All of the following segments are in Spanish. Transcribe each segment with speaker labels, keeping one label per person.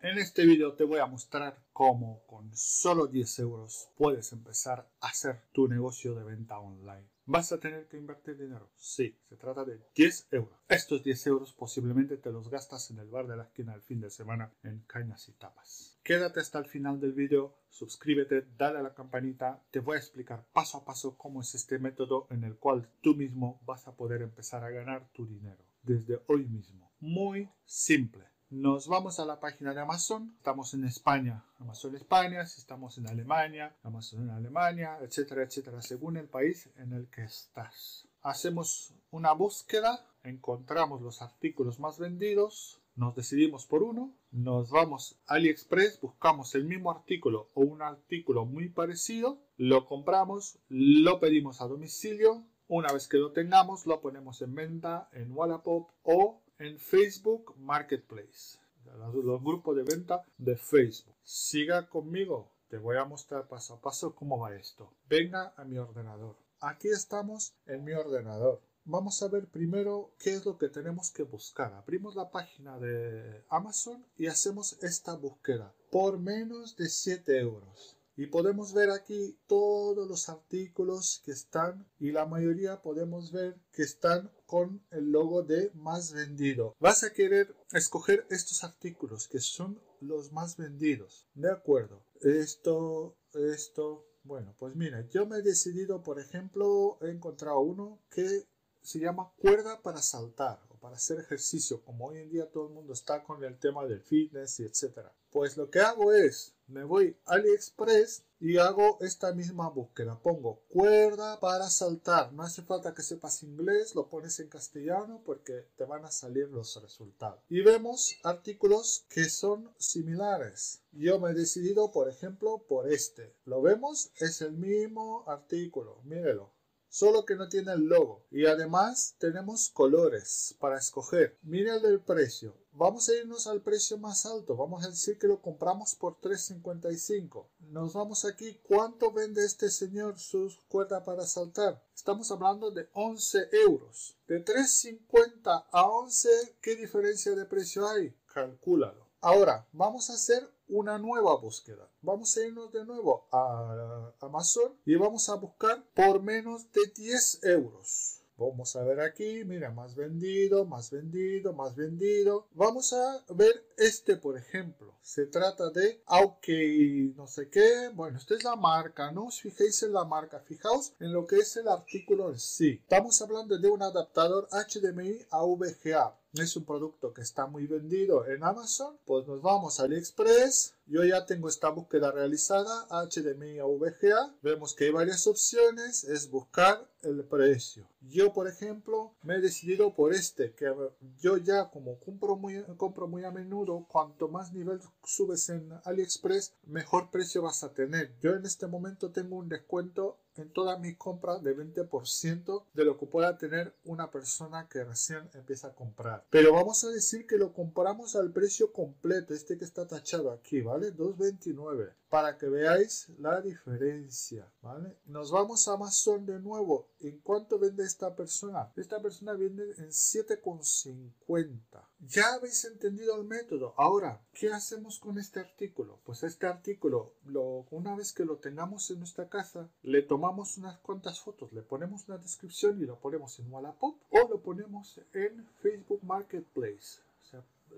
Speaker 1: En este vídeo te voy a mostrar cómo con solo 10 euros puedes empezar a hacer tu negocio de venta online. ¿Vas a tener que invertir dinero? Sí, se trata de 10 euros. Estos 10 euros posiblemente te los gastas en el bar de la esquina el fin de semana en cañas y tapas. Quédate hasta el final del vídeo, suscríbete, dale a la campanita, te voy a explicar paso a paso cómo es este método en el cual tú mismo vas a poder empezar a ganar tu dinero desde hoy mismo. Muy simple. Nos vamos a la página de Amazon. Estamos en España, Amazon España. Si estamos en Alemania, Amazon en Alemania, etcétera, etcétera, según el país en el que estás. Hacemos una búsqueda, encontramos los artículos más vendidos, nos decidimos por uno, nos vamos a AliExpress, buscamos el mismo artículo o un artículo muy parecido, lo compramos, lo pedimos a domicilio. Una vez que lo tengamos, lo ponemos en venta en Wallapop o en Facebook Marketplace, los grupos de venta de Facebook. Siga conmigo, te voy a mostrar paso a paso cómo va esto. Venga a mi ordenador. Aquí estamos en mi ordenador. Vamos a ver primero qué es lo que tenemos que buscar. Abrimos la página de Amazon y hacemos esta búsqueda por menos de 7 euros. Y podemos ver aquí todos los artículos que están y la mayoría podemos ver que están con el logo de más vendido. Vas a querer escoger estos artículos que son los más vendidos. De acuerdo. Esto, esto. Bueno, pues mira, yo me he decidido, por ejemplo, he encontrado uno que se llama cuerda para saltar para hacer ejercicio, como hoy en día todo el mundo está con el tema del fitness y etcétera. Pues lo que hago es, me voy a AliExpress y hago esta misma búsqueda. Pongo cuerda para saltar. No hace falta que sepas inglés, lo pones en castellano porque te van a salir los resultados. Y vemos artículos que son similares. Yo me he decidido, por ejemplo, por este. ¿Lo vemos? Es el mismo artículo. Mírelo solo que no tiene el logo. Y además tenemos colores para escoger. Mira el precio. Vamos a irnos al precio más alto. Vamos a decir que lo compramos por 3.55. Nos vamos aquí. ¿Cuánto vende este señor su cuerda para saltar? Estamos hablando de 11 euros. De 3.50 a 11, ¿qué diferencia de precio hay? Calcúlalo. Ahora, vamos a hacer una nueva búsqueda. Vamos a irnos de nuevo a Amazon y vamos a buscar por menos de 10 euros. Vamos a ver aquí, mira, más vendido, más vendido, más vendido. Vamos a ver este, por ejemplo. Se trata de aunque no sé qué. Bueno, esta es la marca, no os fijéis en la marca, fijaos en lo que es el artículo en sí. Estamos hablando de un adaptador HDMI a VGA es un producto que está muy vendido en Amazon, pues nos vamos a AliExpress. Yo ya tengo esta búsqueda realizada, HDMI a VGA. Vemos que hay varias opciones, es buscar el precio. Yo, por ejemplo, me he decidido por este, que yo ya como compro muy, compro muy a menudo, cuanto más nivel subes en AliExpress, mejor precio vas a tener. Yo en este momento tengo un descuento en todas mis compras de 20% de lo que pueda tener una persona que recién empieza a comprar. Pero vamos a decir que lo compramos al precio completo, este que está tachado aquí, ¿vale? 2.29 para que veáis la diferencia, ¿vale? Nos vamos a Amazon de nuevo. ¿En cuánto vende esta persona? Esta persona vende en 7,50. Ya habéis entendido el método. Ahora, ¿qué hacemos con este artículo? Pues este artículo, lo, una vez que lo tengamos en nuestra casa, le tomamos unas cuantas fotos, le ponemos una descripción y lo ponemos en Wallapop o lo ponemos en Facebook Marketplace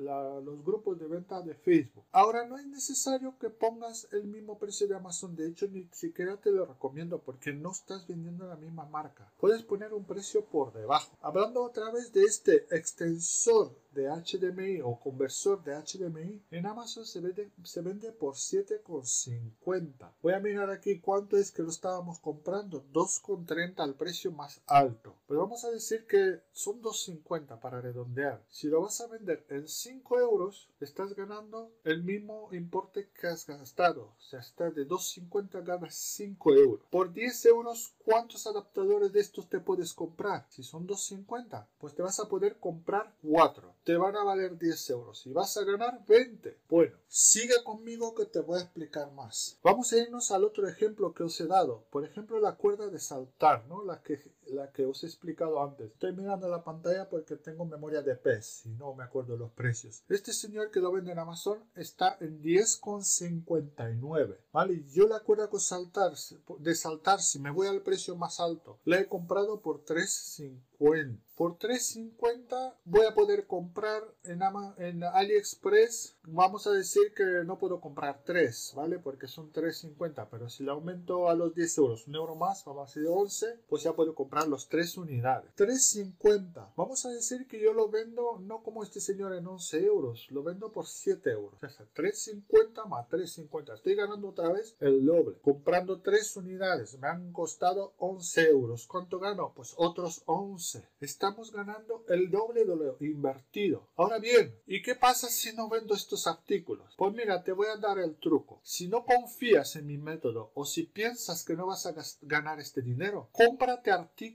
Speaker 1: los grupos de venta de Facebook. Ahora no es necesario que pongas el mismo precio de Amazon, de hecho ni siquiera te lo recomiendo porque no estás vendiendo la misma marca. Puedes poner un precio por debajo. Hablando otra vez de este extensor de HDMI o conversor de HDMI en Amazon se vende, se vende por 7,50. Voy a mirar aquí cuánto es que lo estábamos comprando. 2,30 al precio más alto. Pero vamos a decir que son 2,50 para redondear. Si lo vas a vender en 5 euros, estás ganando el mismo importe que has gastado. O sea, está de 2,50 ganas 5 euros. Por 10 euros, ¿cuántos adaptadores de estos te puedes comprar? Si son 2,50, pues te vas a poder comprar 4 te van a valer 10 euros y vas a ganar 20. Bueno, Sigue conmigo que te voy a explicar más. Vamos a irnos al otro ejemplo que os he dado. Por ejemplo, la cuerda de saltar, ¿no? La que, la que os he explicado antes. Estoy mirando la pantalla porque tengo memoria de pez y no me acuerdo los precios. Este señor que lo vende en Amazon está en 10,59. ¿Vale? Yo la cuerda con saltar, de saltar, si me voy al precio más alto, la he comprado por 3,50. Por 3.50 voy a poder comprar en, en AliExpress. Vamos a decir que no puedo comprar 3, ¿vale? Porque son 3.50. Pero si le aumento a los 10 euros, un euro más, vamos a decir 11, pues ya puedo comprar los 3 unidades. 3.50. Vamos a decir que yo lo vendo no como este señor en 11 euros. Lo vendo por 7 euros. O sea, 3.50 más 3.50. Estoy ganando otra vez el doble. Comprando 3 unidades. Me han costado 11 euros. ¿Cuánto gano? Pues otros 11. Está estamos ganando el doble de lo invertido. Ahora bien, ¿y qué pasa si no vendo estos artículos? Pues mira, te voy a dar el truco. Si no confías en mi método o si piensas que no vas a ganar este dinero, cómprate artículos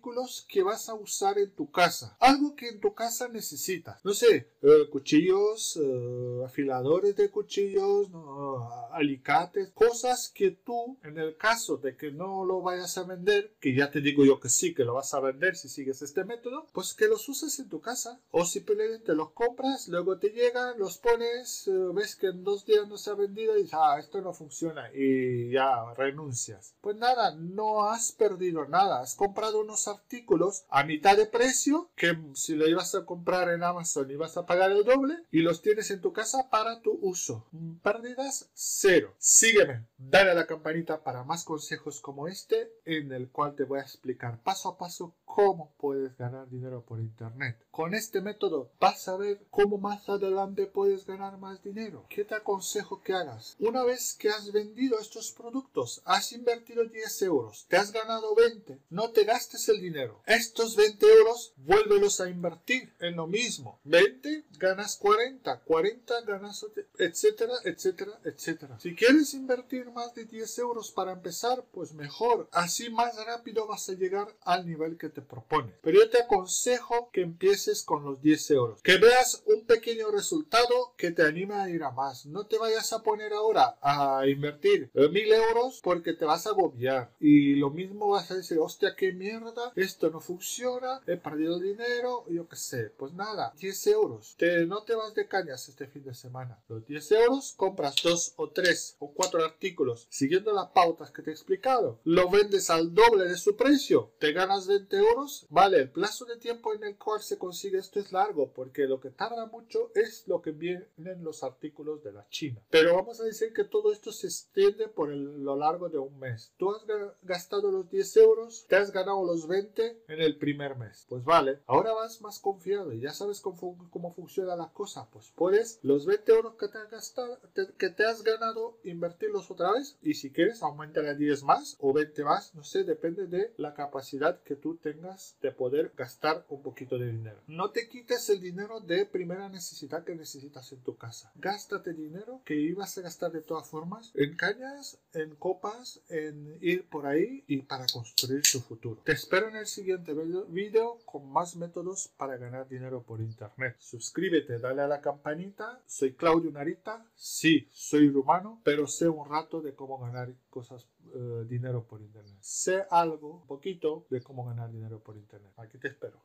Speaker 1: que vas a usar en tu casa. Algo que en tu casa necesitas. No sé, eh, cuchillos, eh, afiladores de cuchillos, alicates, cosas que tú, en el caso de que no lo vayas a vender, que ya te digo yo que sí, que lo vas a vender si sigues este método, pues que los uses en tu casa. O simplemente los compras, luego te llegan, los pones, eh, ves que en dos días no se ha vendido y dices, ah, esto no funciona y ya renuncias. Pues nada, no has perdido nada. Has comprado unos artículos a mitad de precio que si lo ibas a comprar en Amazon ibas a pagar el doble y los tienes en tu casa para tu uso. Pérdidas cero. Sígueme, dale a la campanita para más consejos como este en el cual te voy a explicar paso a paso cómo puedes ganar dinero por internet. Con este método vas a ver cómo más adelante puedes ganar más dinero. ¿Qué te aconsejo que hagas? Una vez que has vendido estos productos, has invertido 10 euros, te has ganado 20, no te gastes el dinero. Estos 20 euros, vuélvelos a invertir en lo mismo. 20 ganas 40, 40 ganas, etcétera, etcétera, etcétera. Si quieres invertir más de 10 euros para empezar, pues mejor. Así más rápido vas a llegar al nivel que te propone. Pero yo te aconsejo que empieces con los 10 euros. Que veas un pequeño resultado que te anime a ir a más. No te vayas a poner ahora a invertir mil euros porque te vas a agobiar. Y lo mismo vas a decir, hostia, qué mierda, esto no funciona, he perdido dinero, yo qué sé. Pues nada, 10 euros. Te, no te vas de cañas este fin de semana. Los 10 euros compras dos o tres o cuatro artículos siguiendo las pautas que te he explicado. Lo vendes al doble de su precio. Te ganas 20 euros. Vale, el plazo de tiempo en el cual se consigue esto es largo, porque lo que tarda mucho es lo que vienen los artículos de la China. Pero vamos a decir que todo esto se extiende por lo largo de un mes. Tú has gastado los 10 euros, te has ganado los 20 en el primer mes. Pues vale, ahora vas más confiado y ya sabes cómo, cómo funciona la cosa. Pues puedes los 20 euros que te has gastado, que te has ganado, invertirlos otra vez y si quieres aumenta a 10 más o 20 más, no sé, depende de la capacidad que tú tengas de poder gastar un poquito de dinero. No te quites el dinero de primera necesidad que necesitas en tu casa. Gástate dinero que ibas a gastar de todas formas en cañas, en copas, en ir por ahí y para construir tu futuro. Te espero en el siguiente video con más métodos para ganar dinero por internet. Suscríbete, dale a la campanita. Soy Claudio Narita. Sí, soy rumano, pero sé un rato de cómo ganar cosas, eh, dinero por internet. Sé algo, un poquito, de cómo ganar dinero por internet. Aquí te espero.